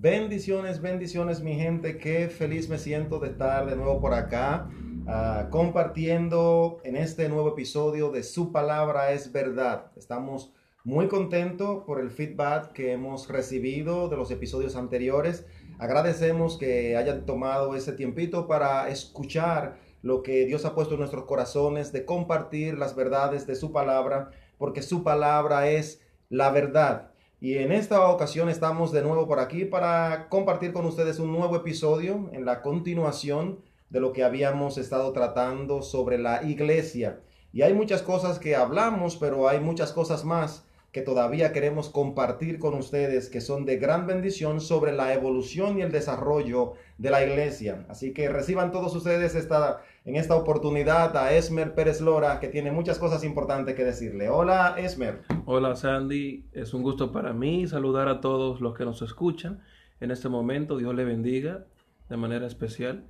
Bendiciones, bendiciones mi gente, qué feliz me siento de estar de nuevo por acá uh, compartiendo en este nuevo episodio de Su palabra es verdad. Estamos muy contentos por el feedback que hemos recibido de los episodios anteriores. Agradecemos que hayan tomado ese tiempito para escuchar lo que Dios ha puesto en nuestros corazones, de compartir las verdades de su palabra, porque su palabra es la verdad. Y en esta ocasión estamos de nuevo por aquí para compartir con ustedes un nuevo episodio en la continuación de lo que habíamos estado tratando sobre la iglesia. Y hay muchas cosas que hablamos, pero hay muchas cosas más que todavía queremos compartir con ustedes que son de gran bendición sobre la evolución y el desarrollo de la iglesia. Así que reciban todos ustedes esta, en esta oportunidad a Esmer Pérez Lora, que tiene muchas cosas importantes que decirle. Hola, Esmer. Hola, Sandy. Es un gusto para mí saludar a todos los que nos escuchan en este momento. Dios le bendiga de manera especial.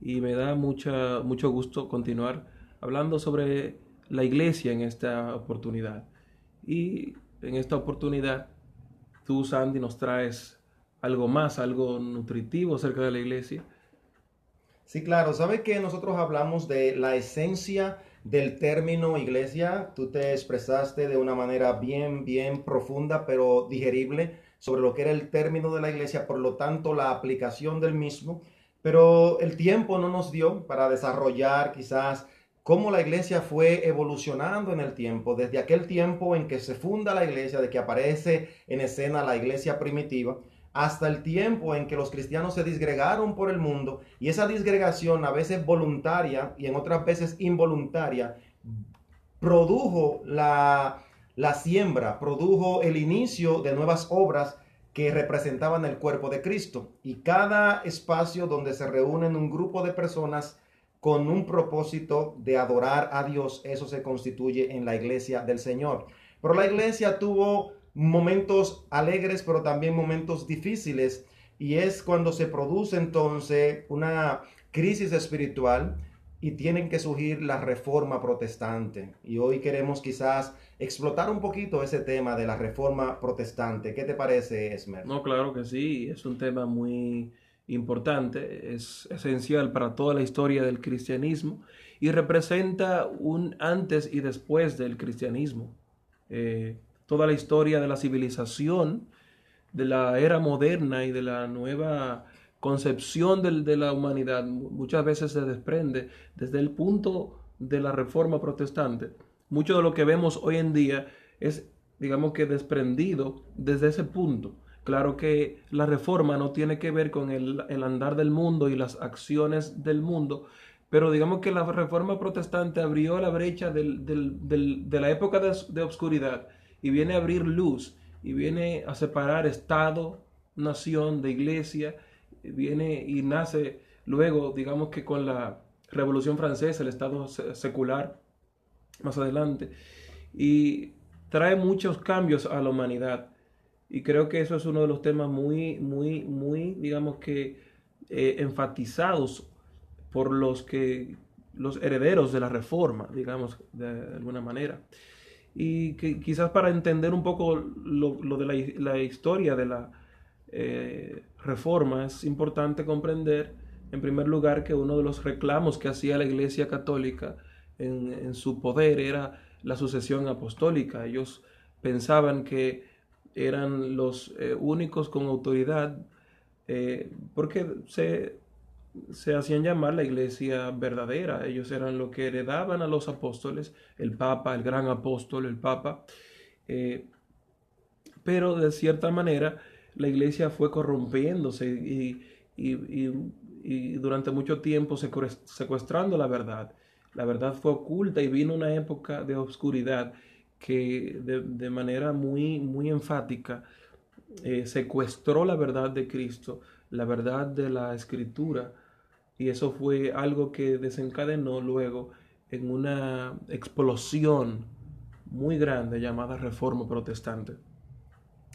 Y me da mucha, mucho gusto continuar hablando sobre la iglesia en esta oportunidad. Y en esta oportunidad, tú, Sandy, nos traes algo más, algo nutritivo acerca de la iglesia. Sí, claro. ¿Sabe que nosotros hablamos de la esencia del término iglesia? Tú te expresaste de una manera bien, bien profunda, pero digerible sobre lo que era el término de la iglesia, por lo tanto, la aplicación del mismo. Pero el tiempo no nos dio para desarrollar quizás cómo la iglesia fue evolucionando en el tiempo, desde aquel tiempo en que se funda la iglesia, de que aparece en escena la iglesia primitiva, hasta el tiempo en que los cristianos se disgregaron por el mundo y esa disgregación a veces voluntaria y en otras veces involuntaria produjo la, la siembra, produjo el inicio de nuevas obras que representaban el cuerpo de Cristo. Y cada espacio donde se reúnen un grupo de personas con un propósito de adorar a Dios, eso se constituye en la iglesia del Señor. Pero la iglesia tuvo momentos alegres, pero también momentos difíciles, y es cuando se produce entonces una crisis espiritual y tienen que surgir la reforma protestante. Y hoy queremos quizás explotar un poquito ese tema de la reforma protestante. ¿Qué te parece, Esmer? No, claro que sí, es un tema muy importante, es esencial para toda la historia del cristianismo y representa un antes y después del cristianismo. Eh, toda la historia de la civilización, de la era moderna y de la nueva concepción de la humanidad muchas veces se desprende desde el punto de la reforma protestante. Mucho de lo que vemos hoy en día es, digamos que, desprendido desde ese punto. Claro que la reforma no tiene que ver con el, andar del mundo y las acciones del mundo, pero digamos que la reforma protestante abrió la brecha de la época de, de obscuridad y viene a abrir luz y viene a separar Estado, nación, de iglesia, viene y nace luego, digamos que con la Revolución Francesa, el Estado secular, más adelante, y trae muchos cambios a la humanidad. Y creo que eso es uno de los temas muy, muy, muy, digamos que eh, enfatizados por los que los herederos de la reforma, digamos, de alguna manera. Y que quizás para entender un poco lo, de la, historia de la eh, reforma es importante comprender, en primer lugar, que uno de los reclamos que hacía la Iglesia Católica en, en su poder era la sucesión apostólica. Ellos pensaban que eran los eh, únicos con autoridad, eh, porque se, se, hacían llamar la iglesia verdadera. Ellos eran lo que heredaban a los apóstoles, el Papa, el gran apóstol, el Papa. Eh, pero de cierta manera la iglesia fue corrompiéndose y, y durante mucho tiempo secuestrando la verdad. La verdad fue oculta y vino una época de oscuridad que de, manera muy, muy enfática eh, secuestró la verdad de Cristo, la verdad de la escritura, y eso fue algo que desencadenó luego en una explosión muy grande llamada Reforma Protestante.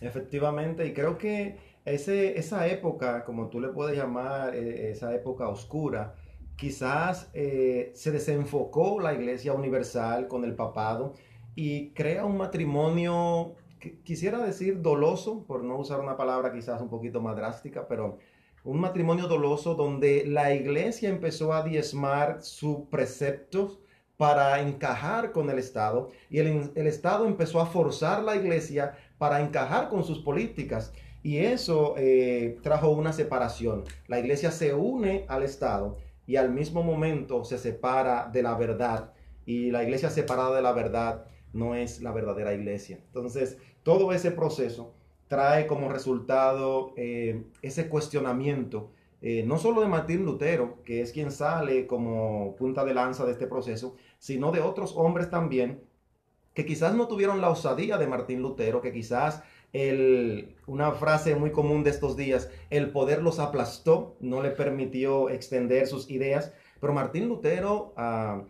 Efectivamente, y creo que ese, esa época, como tú le puedes llamar, eh, esa época oscura, quizás eh, se desenfocó la Iglesia Universal con el papado y crea un matrimonio quisiera decir doloso, por no usar una palabra quizás un poquito más drástica, pero un matrimonio doloso donde la iglesia empezó a diezmar sus preceptos para encajar con el Estado y el, el, Estado empezó a forzar la iglesia para encajar con sus políticas. Y eso eh, trajo una separación. La iglesia se une al Estado y al mismo momento se separa de la verdad. Y la iglesia separada de la verdad no es la verdadera iglesia. Entonces, todo ese proceso trae como resultado eh, ese cuestionamiento, eh, no solo de Martín Lutero, que es quien sale como punta de lanza de este proceso, sino de otros hombres también que quizás no tuvieron la osadía de Martín Lutero, que quizás una frase muy común de estos días, el poder los aplastó, no le permitió extender sus ideas, pero Martín Lutero ah,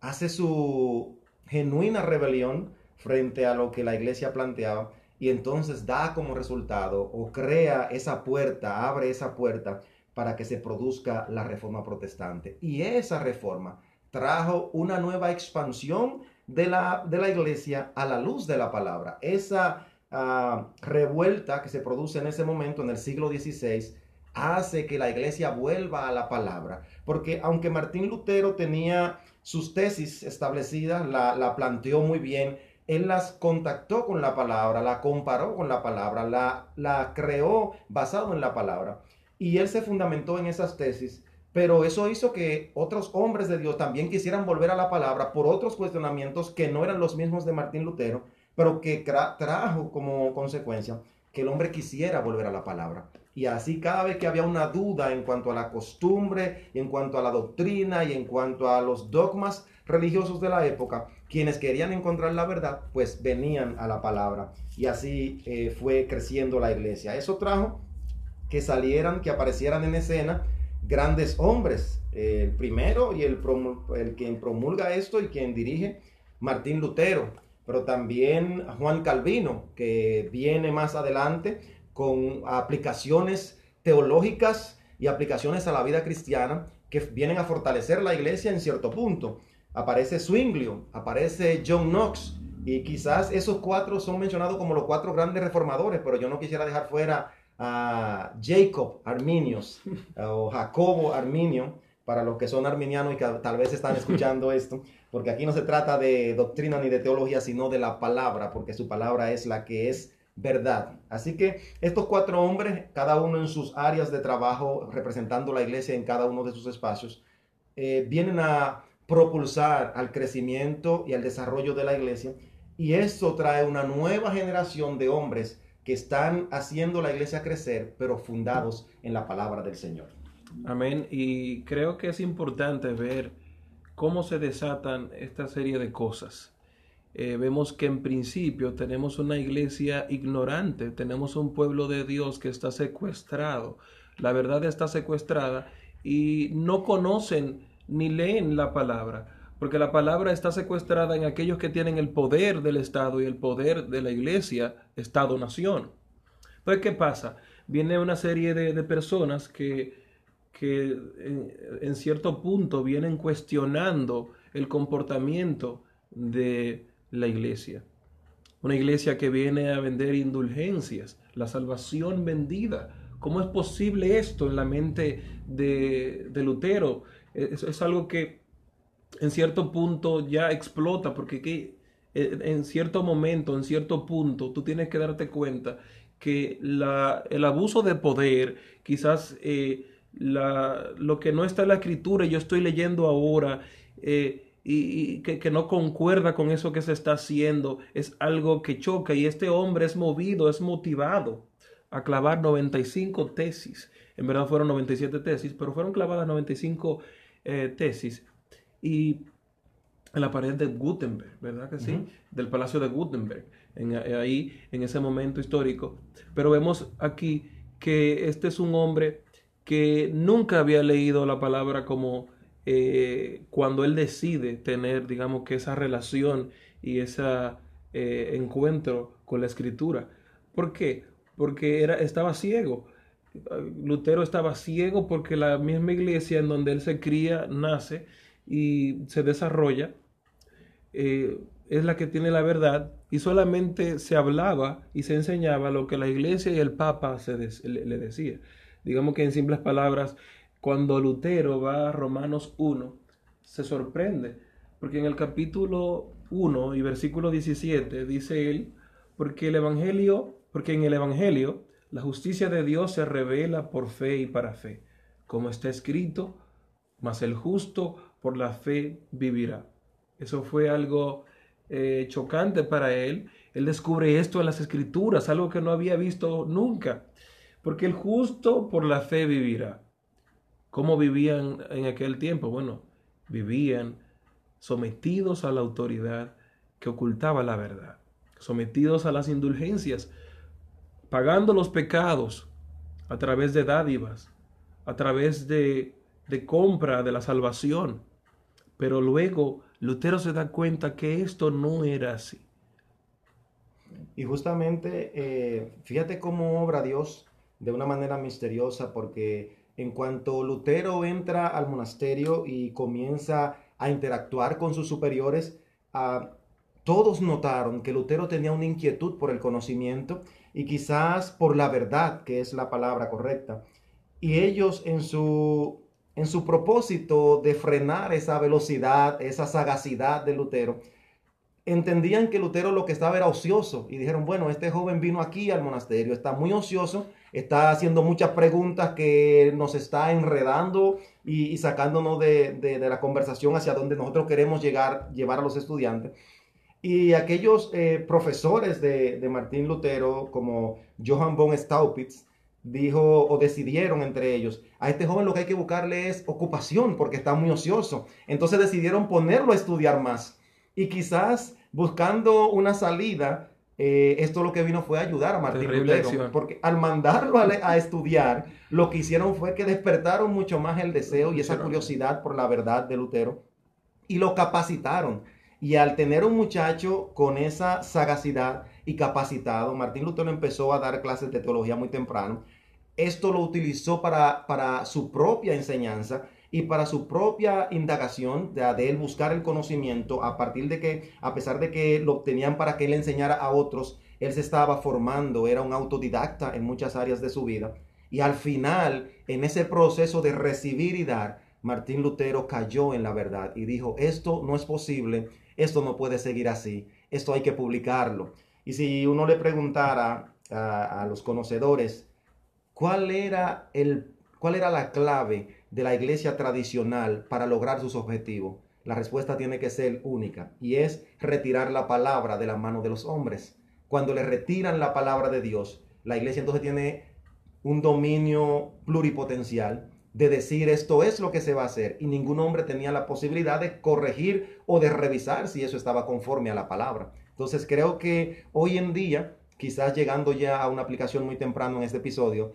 hace su genuina rebelión frente a lo que la iglesia planteaba y entonces da como resultado o crea esa puerta, abre esa puerta para que se produzca la reforma protestante. Y esa reforma trajo una nueva expansión de la, de la iglesia a la luz de la palabra. Esa Ah, revuelta que se produce en ese momento, en el siglo XVI, hace que la iglesia vuelva a la palabra. Porque aunque Martín Lutero tenía sus tesis establecidas, la, la planteó muy bien, él las contactó con la palabra, la comparó con la palabra, la, la creó basado en la palabra. Y él se fundamentó en esas tesis, pero eso hizo que otros hombres de Dios también quisieran volver a la palabra por otros cuestionamientos que no eran los mismos de Martín Lutero pero que trajo como consecuencia que el hombre quisiera volver a la palabra. Y así cada vez que había una duda en cuanto a la costumbre, en cuanto a la doctrina y en cuanto a los dogmas religiosos de la época, quienes querían encontrar la verdad, pues venían a la palabra. Y así eh, fue creciendo la iglesia. Eso trajo que salieran, que aparecieran en escena grandes hombres. el primero y el, el quien promulga esto y quien dirige, Martín Lutero pero también Juan Calvino, que viene más adelante con aplicaciones teológicas y aplicaciones a la vida cristiana que vienen a fortalecer la iglesia en cierto punto. Aparece Zwinglio, aparece John Knox, y quizás esos cuatro son mencionados como los cuatro grandes reformadores, pero yo no quisiera dejar fuera a Jacob Arminius o Jacobo Arminio, para los que son arminianos y que tal vez están escuchando esto, porque aquí no se trata de doctrina ni de teología, sino de la palabra, porque su palabra es la que es verdad. Así que estos cuatro hombres, cada uno en sus áreas de trabajo, representando la iglesia en cada uno de sus espacios, eh, vienen a propulsar al crecimiento y al desarrollo de la iglesia. Y esto trae una nueva generación de hombres que están haciendo la iglesia crecer, pero fundados en la palabra del Señor. Amén. Y creo que es importante ver cómo se desatan esta serie de cosas. Eh, vemos que en principio tenemos una iglesia ignorante, tenemos un pueblo de Dios que está secuestrado, la verdad está secuestrada y no conocen ni leen la palabra, porque la palabra está secuestrada en aquellos que tienen el poder del Estado y el poder de la iglesia, Estado-nación. Entonces, ¿qué pasa? Viene una serie de personas que que en, cierto punto vienen cuestionando el comportamiento de la iglesia. Una iglesia que viene a vender indulgencias, la salvación vendida. ¿Cómo es posible esto en la mente de, Lutero? Es, algo que en cierto punto ya explota, porque en cierto momento, en cierto punto, tú tienes que darte cuenta que la, el abuso de poder quizás... Eh, la, lo que no está en la escritura yo estoy leyendo ahora eh, y, que, que, no concuerda con eso que se está haciendo, es algo que choca y este hombre es movido, es motivado a clavar 95 tesis. En verdad fueron 97 tesis, pero fueron clavadas 95 eh, tesis. Y en la pared de Gutenberg, ¿verdad que sí? Del Palacio de Gutenberg, en, ahí en ese momento histórico. Pero vemos aquí que este es un hombre que nunca había leído la palabra como eh, cuando él decide tener, digamos que esa relación y ese eh, encuentro con la escritura. ¿Por qué? Porque era, estaba ciego. Lutero estaba ciego porque la misma iglesia en donde él se cría, nace y se desarrolla, eh, es la que tiene la verdad y solamente se hablaba y se enseñaba lo que la iglesia y el papa se le, le decía. Digamos que en simples palabras, cuando Lutero va a Romanos 1, se sorprende, porque en el capítulo 1 y versículo 17 dice él, porque el Evangelio, porque en el Evangelio la justicia de Dios se revela por fe y para fe, como está escrito, mas el justo por la fe vivirá. Eso fue algo eh, chocante para él. Él descubre esto en las escrituras, algo que no había visto nunca. Porque el justo por la fe vivirá. ¿Cómo vivían en aquel tiempo? Bueno, vivían sometidos a la autoridad que ocultaba la verdad, sometidos a las indulgencias, pagando los pecados a través de dádivas, a través de, de compra de la salvación. Pero luego Lutero se da cuenta que esto no era así. Y justamente, eh, fíjate cómo obra Dios de una manera misteriosa, porque en cuanto Lutero entra al monasterio y comienza a interactuar con sus superiores, ah, todos notaron que Lutero tenía una inquietud por el conocimiento y quizás por la verdad, que es la palabra correcta. Y ellos en su en su propósito de frenar esa velocidad, esa sagacidad de Lutero, entendían que Lutero lo que estaba era ocioso y dijeron, bueno, este joven vino aquí al monasterio, está muy ocioso, está haciendo muchas preguntas que nos está enredando y, sacándonos de, la conversación hacia donde nosotros queremos llegar, llevar a los estudiantes. Y aquellos eh, profesores de, de Martín Lutero, como Johann von Staupitz, dijo o decidieron entre ellos, a este joven lo que hay que buscarle es ocupación porque está muy ocioso. Entonces decidieron ponerlo a estudiar más. Y quizás buscando una salida, eh, esto lo que vino fue ayudar a Martín Lutero. Porque al mandarlo a, estudiar, lo que hicieron fue que despertaron mucho más el deseo y esa curiosidad por la verdad de Lutero y lo capacitaron. Y al tener un muchacho con esa sagacidad y capacitado, Martín Lutero empezó a dar clases de teología muy temprano esto lo utilizó para, para su propia enseñanza y para su propia indagación de, de, él buscar el conocimiento a partir de que, a pesar de que lo obtenían para que él enseñara a otros, él se estaba formando, era un autodidacta en muchas áreas de su vida. Y al final, en ese proceso de recibir y dar, Martín Lutero cayó en la verdad y dijo, esto no es posible, esto no puede seguir así, esto hay que publicarlo. Y si uno le preguntara a, a los conocedores, ¿Cuál era, el, ¿Cuál era la clave de la iglesia tradicional para lograr sus objetivos? La respuesta tiene que ser única y es retirar la palabra de la mano de los hombres. Cuando le retiran la palabra de Dios, la iglesia entonces tiene un dominio pluripotencial de decir esto es lo que se va a hacer y ningún hombre tenía la posibilidad de corregir o de revisar si eso estaba conforme a la palabra. Entonces creo que hoy en día, quizás llegando ya a una aplicación muy temprano en este episodio,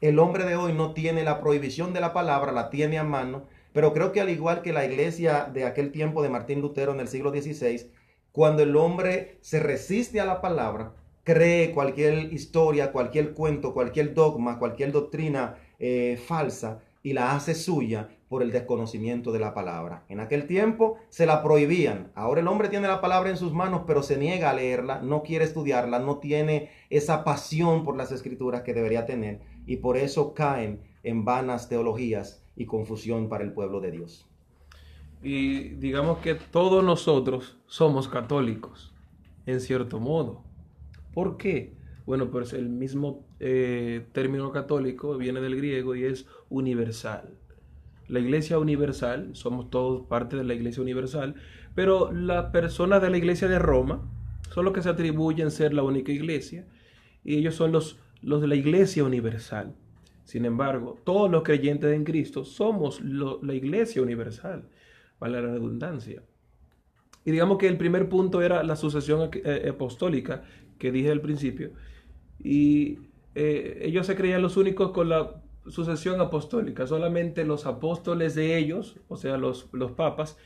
el hombre de hoy no tiene la prohibición de la palabra, la tiene a mano, pero creo que al igual que la iglesia de aquel tiempo de Martín Lutero en el siglo XVI, cuando el hombre se resiste a la palabra, cree cualquier historia, cualquier cuento, cualquier dogma, cualquier doctrina eh, falsa y la hace suya por el desconocimiento de la palabra. En aquel tiempo se la prohibían. Ahora el hombre tiene la palabra en sus manos, pero se niega a leerla, no quiere estudiarla, no tiene esa pasión por las escrituras que debería tener y por eso caen en vanas teologías y confusión para el pueblo de Dios. Y digamos que todos nosotros somos católicos, en cierto modo. ¿Por qué? Bueno, pues el mismo eh, término católico viene del griego y es universal. La iglesia universal, somos todos parte de la iglesia universal, pero las personas de la iglesia de Roma son los que se atribuyen ser la única iglesia y ellos son los los de la Iglesia Universal. Sin embargo, todos los creyentes en Cristo somos la Iglesia Universal, vale la redundancia. Y digamos que el primer punto era la sucesión eh, apostólica que dije al principio. Y eh, ellos se creían los únicos con la sucesión apostólica. Solamente los apóstoles de ellos, o sea, los, los papas,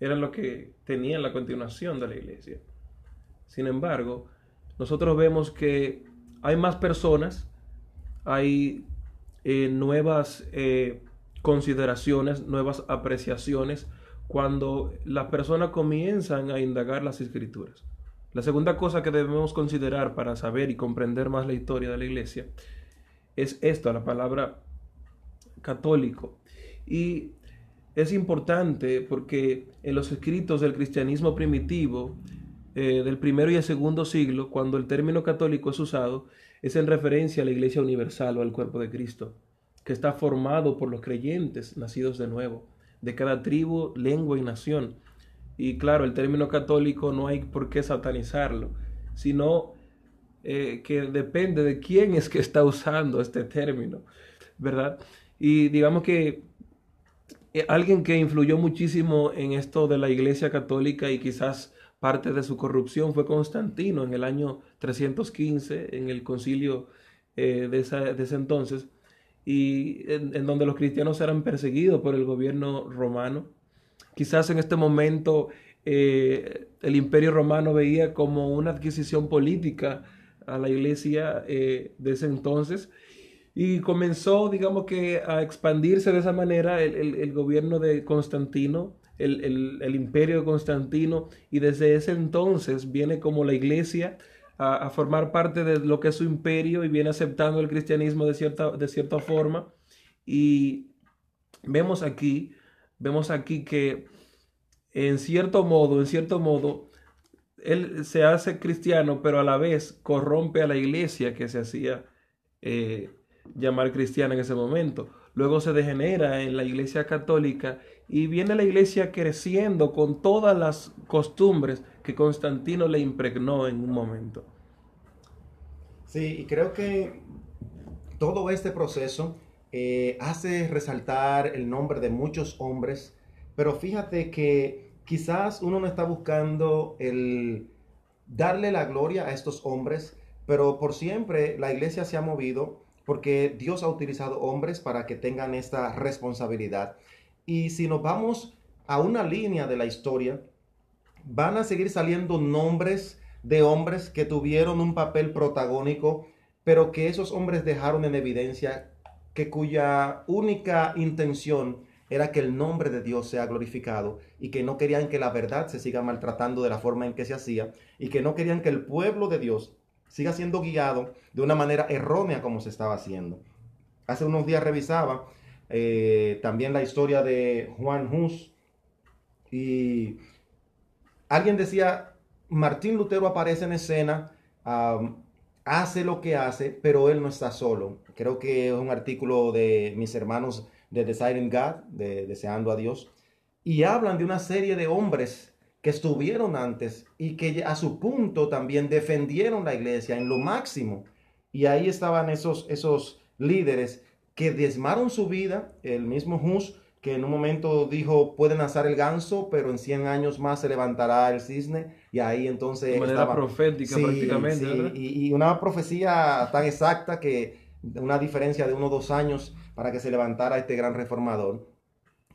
eran los que tenían la continuación de la iglesia. Sin embargo, nosotros vemos que hay más personas, hay eh, nuevas eh, consideraciones, nuevas apreciaciones cuando las personas comienzan a indagar las escrituras. La segunda cosa que debemos considerar para saber y comprender más la historia de la iglesia es esto, la palabra católico. Y es importante porque en los escritos del cristianismo primitivo, eh, del primero y el segundo siglo, cuando el término católico es usado, es en referencia a la iglesia universal o al cuerpo de Cristo, que está formado por los creyentes nacidos de nuevo, de cada tribu, lengua y nación y claro, el término católico no hay por qué satanizarlo, sino eh, que depende de quién es que está usando este término, ¿verdad? Y digamos que eh, alguien que influyó muchísimo en esto de la Iglesia Católica y quizás parte de su corrupción fue Constantino en el año 315, en el concilio eh, de, ese entonces, y en donde los cristianos eran perseguidos por el gobierno romano. Quizás en este momento eh, el imperio romano veía como una adquisición política a la iglesia eh, de ese entonces y comenzó, digamos que, a expandirse de esa manera el, gobierno de Constantino, el, imperio de Constantino, y desde ese entonces viene como la iglesia a, a, formar parte de lo que es su imperio y viene aceptando el cristianismo de cierta, de cierta forma. Y vemos aquí vemos aquí que en cierto modo, en cierto modo, él se hace cristiano, pero a la vez corrompe a la iglesia que se hacía eh, llamar cristiana en ese momento. Luego se degenera en la iglesia católica y viene la iglesia creciendo con todas las costumbres que Constantino le impregnó en un momento. Sí, y creo que todo este proceso eh, hace resaltar el nombre de muchos hombres, pero fíjate que quizás uno no está buscando el darle la gloria a estos hombres, pero por siempre la iglesia se ha movido porque Dios ha utilizado hombres para que tengan esta responsabilidad. Y si nos vamos a una línea de la historia, van a seguir saliendo nombres de hombres que tuvieron un papel protagónico, pero que esos hombres dejaron en evidencia que cuya única intención era que el nombre de Dios sea glorificado y que no querían que la verdad se siga maltratando de la forma en que se hacía y que no querían que el pueblo de Dios siga siendo guiado de una manera errónea como se estaba haciendo. Hace unos días revisaba eh, también la historia de Juan Hus y alguien decía, Martín Lutero aparece en escena hace lo que hace, pero él no está solo. Creo que es un artículo de mis hermanos de Desiring God, de Deseando a Dios, y hablan de una serie de hombres que estuvieron antes y que a su punto también defendieron la iglesia en lo máximo. Y ahí estaban esos, esos líderes que diezmaron su vida, el mismo Hus, que en un momento dijo, pueden asar el ganso, pero en 100 años más se levantará el cisne, y ahí entonces... De manera profética prácticamente. y, una profecía tan exacta que una diferencia de unos dos años para que se levantara este gran reformador.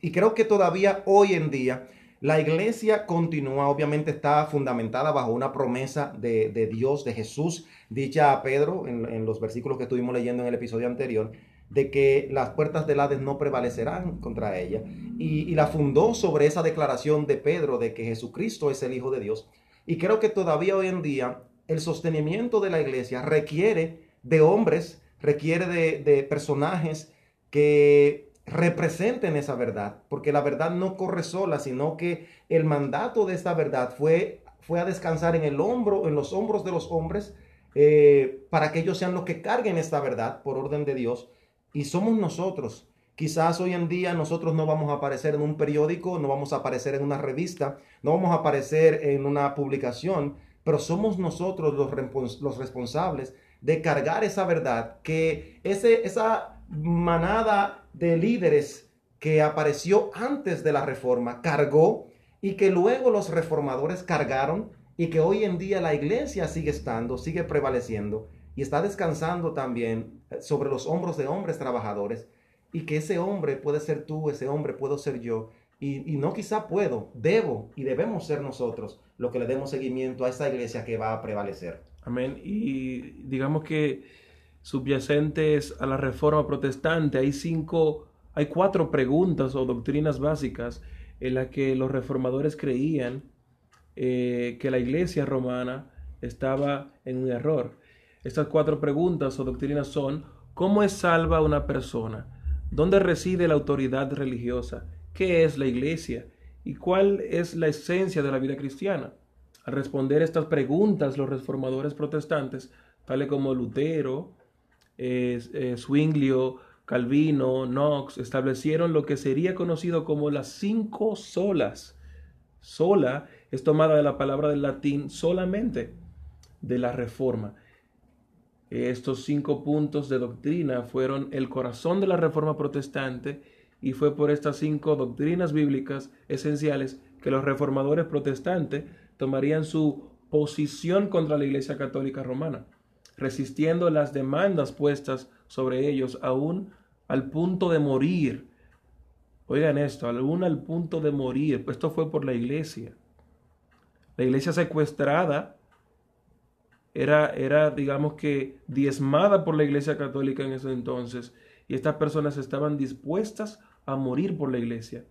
Y creo que todavía hoy en día la iglesia continúa, obviamente está fundamentada bajo una promesa de, Dios, de Jesús, dicha a Pedro en, en los versículos que estuvimos leyendo en el episodio anterior de que las puertas del Hades no prevalecerán contra ella. Y, la fundó sobre esa declaración de Pedro de que Jesucristo es el Hijo de Dios. Y creo que todavía hoy en día el sostenimiento de la iglesia requiere de hombres, requiere de, personajes que representen esa verdad, porque la verdad no corre sola, sino que el mandato de esta verdad fue, fue a descansar en el hombro, en los hombros de los hombres, eh, para que ellos sean los que carguen esta verdad por orden de Dios y somos nosotros. Quizás hoy en día nosotros no vamos a aparecer en un periódico, no vamos a aparecer en una revista, no vamos a aparecer en una publicación, pero somos nosotros los, los responsables de cargar esa verdad, que ese, esa manada de líderes que apareció antes de la reforma cargó y que luego los reformadores cargaron y que hoy en día la iglesia sigue estando, sigue prevaleciendo y está descansando también eh, sobre los hombros de hombres trabajadores y que ese hombre puede ser tú, ese hombre puedo ser yo. Y, no quizá puedo, debo y debemos ser nosotros los que le demos seguimiento a esa iglesia que va a prevalecer. Amén. Y digamos que subyacentes a la reforma protestante hay cinco, hay cuatro preguntas o doctrinas básicas en las que los reformadores creían eh, que la iglesia romana estaba en un error. Estas cuatro preguntas o doctrinas son, ¿cómo es salva una persona? ¿Dónde reside la autoridad religiosa? ¿Qué es la iglesia? ¿Y cuál es la esencia de la vida cristiana? Al responder estas preguntas, los reformadores protestantes, tales como Lutero, eh, Zwinglio, Calvino, Knox, establecieron lo que sería conocido como las cinco solas. Sola es tomada de la palabra del latín solamente de la reforma. Estos cinco puntos de doctrina fueron el corazón de la reforma protestante y fue por estas cinco doctrinas bíblicas esenciales que los reformadores protestantes tomarían su posición contra la Iglesia Católica Romana, resistiendo las demandas puestas sobre ellos aún al punto de morir. Oigan esto, aún al punto de morir. Esto fue por la iglesia. La iglesia secuestrada era, era, digamos que, diezmada por la iglesia católica en ese entonces. Y estas personas estaban dispuestas a morir por la iglesia.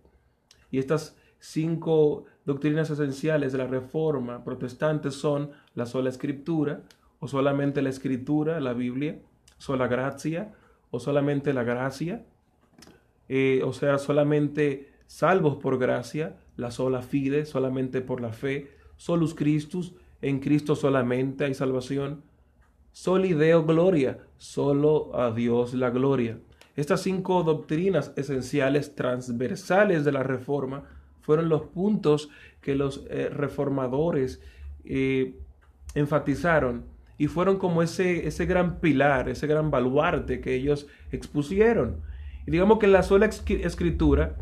Y estas cinco doctrinas esenciales de la reforma protestante son la sola escritura, o solamente la escritura, la Biblia, sola gracia, o solamente la gracia, eh, o sea, solamente salvos por gracia, la sola fide, solamente por la fe, solus Christus, en Cristo solamente hay salvación, solideo gloria, solo a Dios la gloria. Estas cinco doctrinas esenciales transversales de la reforma fueron los puntos que los eh, reformadores eh, enfatizaron y fueron como ese, ese gran pilar, ese gran baluarte que ellos expusieron. Y digamos que la sola escritura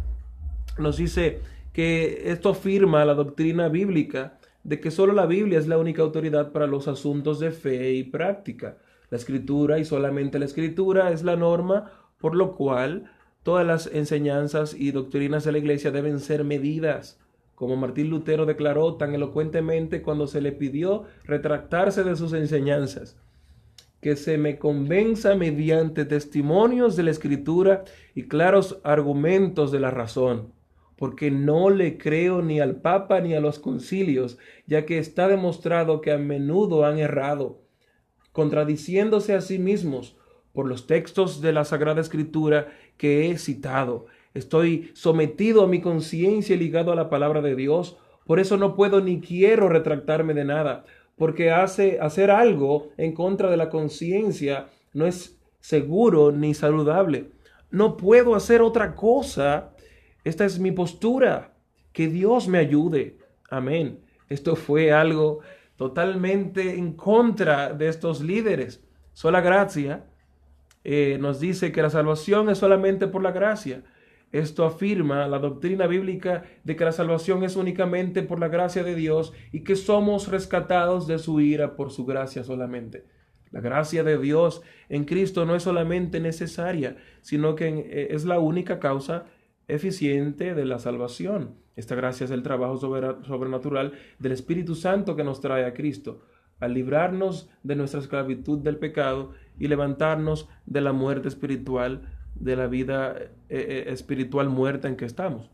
nos dice que esto afirma la doctrina bíblica de que solo la Biblia es la única autoridad para los asuntos de fe y práctica. La escritura y solamente la escritura es la norma por lo cual todas las enseñanzas y doctrinas de la iglesia deben ser medidas como Martín Lutero declaró tan elocuentemente cuando se le pidió retractarse de sus enseñanzas, que se me convenza mediante testimonios de la escritura y claros argumentos de la razón, porque no le creo ni al Papa ni a los concilios, ya que está demostrado que a menudo han errado, contradiciéndose a sí mismos por los textos de la Sagrada Escritura que he citado, Estoy sometido a mi conciencia y ligado a la palabra de Dios. Por eso no puedo ni quiero retractarme de nada, porque hace, hacer algo en contra de la conciencia no es seguro ni saludable. No puedo hacer otra cosa. Esta es mi postura. Que Dios me ayude. Amén. Esto fue algo totalmente en contra de estos líderes. Sola gracia eh, nos dice que la salvación es solamente por la gracia. Esto afirma la doctrina bíblica de que la salvación es únicamente por la gracia de Dios y que somos rescatados de su ira por su gracia solamente. La gracia de Dios en Cristo no es solamente necesaria, sino que eh, es la única causa eficiente de la salvación. Esta gracia es el trabajo sobrenatural del Espíritu Santo que nos trae a Cristo, al librarnos de nuestra esclavitud del pecado y levantarnos de la muerte espiritual de la vida eh, eh, espiritual muerta en que estamos.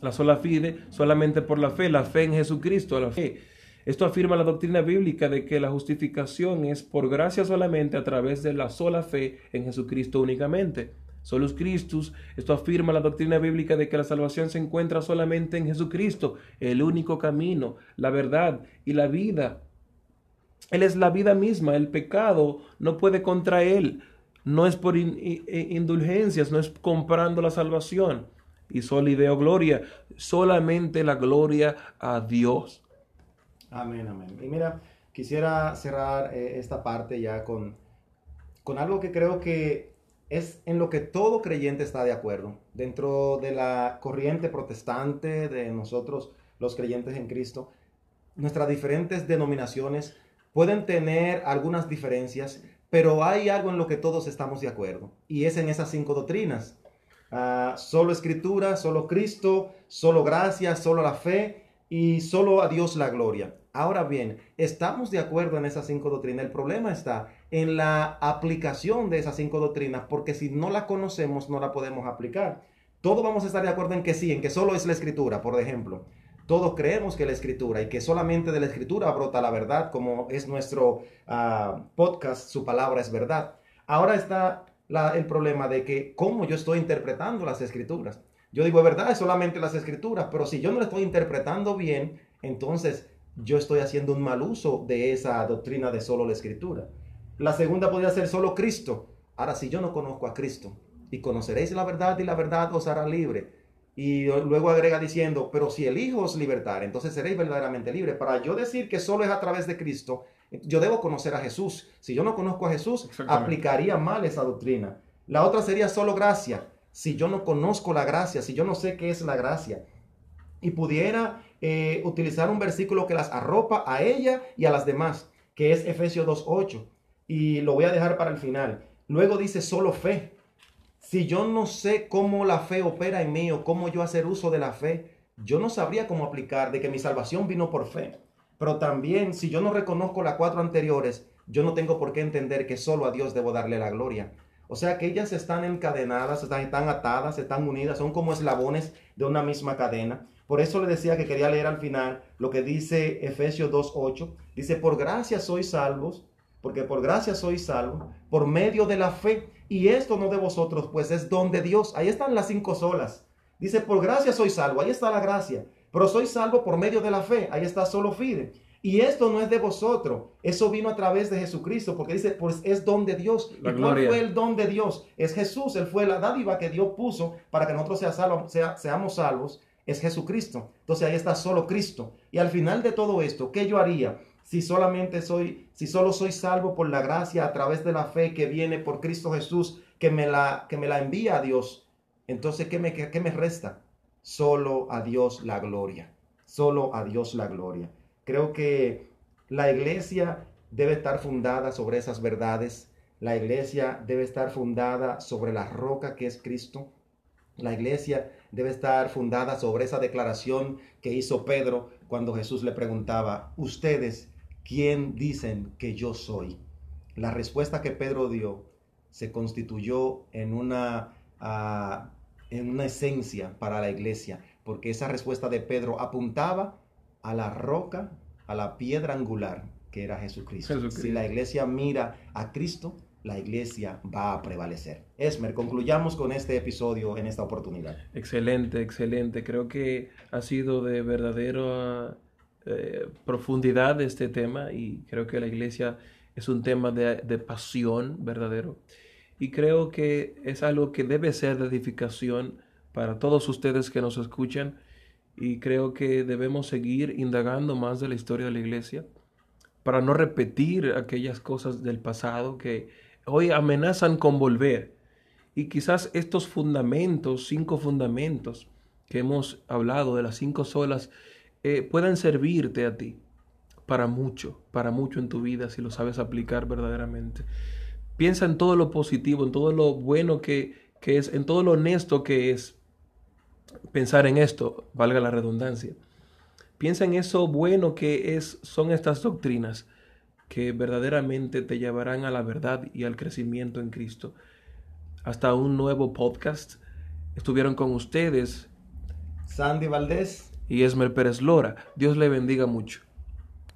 La sola fide, solamente por la fe, la fe en Jesucristo, la fe. Esto afirma la doctrina bíblica de que la justificación es por gracia solamente a través de la sola fe en Jesucristo únicamente. Solus Christus, esto afirma la doctrina bíblica de que la salvación se encuentra solamente en Jesucristo, el único camino, la verdad y la vida. Él es la vida misma, el pecado no puede contra él no es por indulgencias, no es comprando la salvación. Y solideo gloria, solamente la gloria a Dios. Amén, amén. Y mira, quisiera cerrar eh, esta parte ya con, con algo que creo que es en lo que todo creyente está de acuerdo. Dentro de la corriente protestante de nosotros, los creyentes en Cristo, nuestras diferentes denominaciones pueden tener algunas diferencias, pero hay algo en lo que todos estamos de acuerdo, y es en esas cinco doctrinas. Ah, solo escritura, solo Cristo, solo gracia, solo la fe y solo a Dios la gloria. Ahora bien, estamos de acuerdo en esas cinco doctrinas. El problema está en la aplicación de esas cinco doctrinas, porque si no la conocemos, no la podemos aplicar. Todos vamos a estar de acuerdo en que sí, en que solo es la escritura, por ejemplo. todos creemos que la escritura y que solamente de la escritura brota la verdad, como es nuestro ah, podcast, su palabra es verdad. Ahora está el problema de que cómo yo estoy interpretando las escrituras. Yo digo, es verdad, es solamente las escrituras, pero si yo no lo estoy interpretando bien, entonces yo estoy haciendo un mal uso de esa doctrina de solo la escritura. La segunda podría ser solo Cristo. Ahora, si yo no conozco a Cristo, y conoceréis la verdad y la verdad os hará libre. Y luego agrega diciendo, pero si el Hijo os libertare, entonces seréis verdaderamente libres. Para yo decir que solo es a través de Cristo, yo debo conocer a Jesús. Si yo no conozco a Jesús, aplicaría mal esa doctrina. La otra sería solo gracia. Si yo no conozco la gracia, si yo no sé qué es la gracia, y pudiera eh, utilizar un versículo que las arropa a ella y a las demás, que es Efesios 2.8. Y lo voy a dejar para el final. Luego dice solo fe. Si yo no sé cómo la fe opera en mí o cómo yo hacer uso de la fe, yo no sabría cómo aplicar de que mi salvación vino por fe. Pero también, si yo no reconozco las cuatro anteriores, yo no tengo por qué entender que solo a Dios debo darle la gloria. O sea que ellas están encadenadas, están, están atadas, están unidas, son como eslabones de una misma cadena. Por eso le decía que quería leer al final lo que dice Efesios 2.8. Dice, por gracia sois salvos, porque por gracia sois salvos, por medio de la fe. Y esto no de vosotros, pues es don de Dios. Ahí están las cinco solas. Dice, por gracia sois salvo, ahí está la gracia. Pero soy salvo por medio de la fe. Ahí está solo fide. Y esto no es de vosotros. Eso vino a través de Jesucristo. Porque dice, pues es don de Dios. ¿Y cuál fue el don de Dios? Es Jesús. Él fue la dádiva que Dios puso para que nosotros sea seamos salvos. Es Jesucristo. Entonces ahí está solo Cristo. Y al final de todo esto, ¿qué yo haría? Si solamente soy, si solo soy salvo por la gracia a través de la fe que viene por Cristo Jesús, que me la, que me la envía a Dios. Entonces, ¿qué me, qué me resta? Solo a Dios la gloria. Solo a Dios la gloria. Creo que la iglesia debe estar fundada sobre esas verdades. La iglesia debe estar fundada sobre la roca que es Cristo. La iglesia debe estar fundada sobre esa declaración que hizo Pedro cuando Jesús le preguntaba, ustedes, ¿quién dicen que yo soy? La respuesta que Pedro dio se constituyó en una ah, en una esencia para la iglesia, porque esa respuesta de Pedro apuntaba a la roca, a la piedra angular que era Jesucristo. Si la iglesia mira a Cristo, la iglesia va a prevalecer. Esmer, concluyamos con este episodio en esta oportunidad. Excelente, excelente. Creo que ha sido de verdadera eh, profundidad este tema y creo que la iglesia es un tema de, de pasión verdadero. Y creo que es algo que debe ser de edificación para todos ustedes que nos escuchan. Y creo que debemos seguir indagando más de la historia de la iglesia para no repetir aquellas cosas del pasado que hoy amenazan con volver. Y quizás estos fundamentos, cinco fundamentos que hemos hablado de las cinco solas, eh, puedan servirte a ti para mucho, para mucho en tu vida si lo sabes aplicar verdaderamente. Piensa en todo lo positivo, en todo lo bueno que, es, en todo lo honesto que es pensar en esto, valga la redundancia. Piensa en eso bueno que es, son estas doctrinas que verdaderamente te llevarán a la verdad y al crecimiento en Cristo. Hasta un nuevo podcast. Estuvieron con ustedes Sandy Valdés y Esmer Pérez Lora. Dios le bendiga mucho.